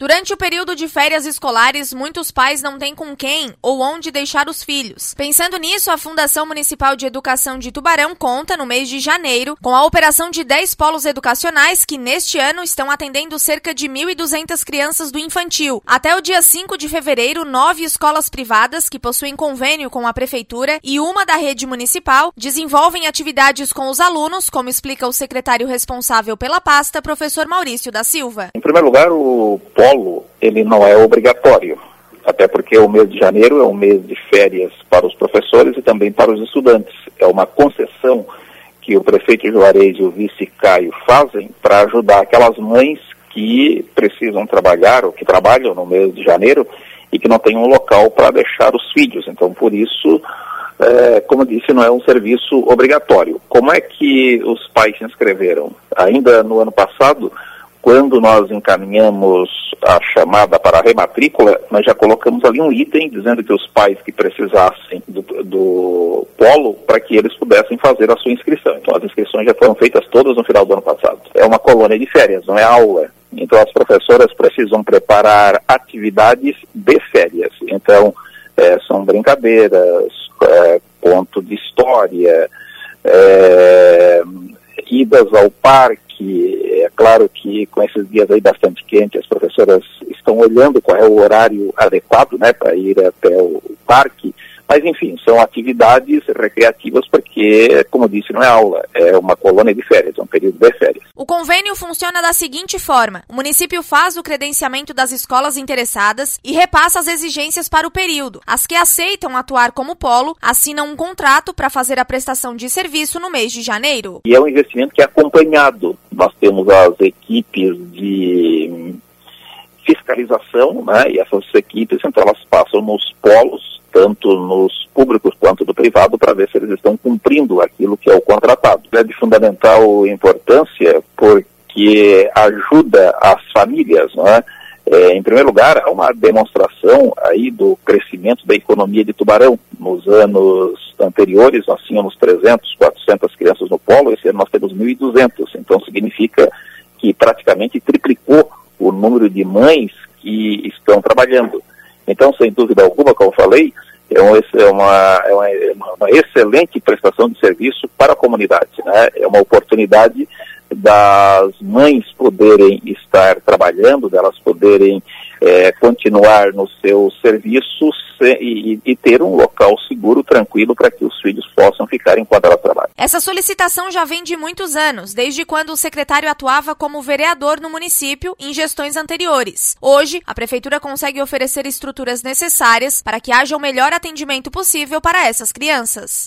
Durante o período de férias escolares, muitos pais não têm com quem ou onde deixar os filhos. Pensando nisso, a Fundação Municipal de Educação de Tubarão conta, no mês de janeiro, com a operação de 10 polos educacionais que, neste ano, estão atendendo cerca de 1.200 crianças do infantil. Até o dia 5 de fevereiro, nove escolas privadas que possuem convênio com a Prefeitura e uma da rede municipal desenvolvem atividades com os alunos, como explica o secretário responsável pela pasta, professor Maurício da Silva. Em primeiro lugar, o ele não é obrigatório, até porque o mês de janeiro é um mês de férias para os professores e também para os estudantes. É uma concessão que o prefeito Juarez e o vice Caio fazem para ajudar aquelas mães que precisam trabalhar ou que trabalham no mês de janeiro e que não têm um local para deixar os filhos. Então, por isso, é, como disse, não é um serviço obrigatório. Como é que os pais se inscreveram? Ainda no ano passado, quando nós encaminhamos a chamada para a rematrícula, nós já colocamos ali um item dizendo que os pais que precisassem do, do polo, para que eles pudessem fazer a sua inscrição. Então as inscrições já foram feitas todas no final do ano passado. É uma colônia de férias, não é aula. Então as professoras precisam preparar atividades de férias. Então é, são brincadeiras, é, conto de história, é, idas ao parque, claro que com esses dias aí bastante quentes, as professoras estão olhando qual é o horário adequado né, para ir até o parque, mas enfim, são atividades recreativas porque, como disse, não é aula, é uma colônia de férias, é um período de férias. O convênio funciona da seguinte forma: o município faz o credenciamento das escolas interessadas e repassa as exigências para o período. As que aceitam atuar como polo assinam um contrato para fazer a prestação de serviço no mês de janeiro. E é um investimento que é acompanhado. Nós temos as equipes de fiscalização, né? E essas equipes, então, elas passam nos polos tanto nos públicos quanto do privado, para ver se eles estão cumprindo aquilo que é o contratado. É de fundamental importância porque ajuda as famílias, não é? É, em primeiro lugar, há uma demonstração aí do crescimento da economia de Tubarão. Nos anos anteriores, nós tínhamos 300, 400 crianças no polo, esse ano nós temos 1.200. Então, significa que praticamente triplicou o número de mães que estão trabalhando. Então, sem dúvida alguma, como falei, é, um, é, uma, é uma, é uma, excelente prestação de serviço para a comunidade. Né? É uma oportunidade das mães poderem estar trabalhando, delas poderem é, continuar no seu serviço e, e, ter um local seguro, tranquilo, para que os filhos possam ficar enquanto elas trabalham. Essa solicitação já vem de muitos anos, desde quando o secretário atuava como vereador no município em gestões anteriores. Hoje, a prefeitura consegue oferecer estruturas necessárias para que haja o melhor atendimento possível para essas crianças.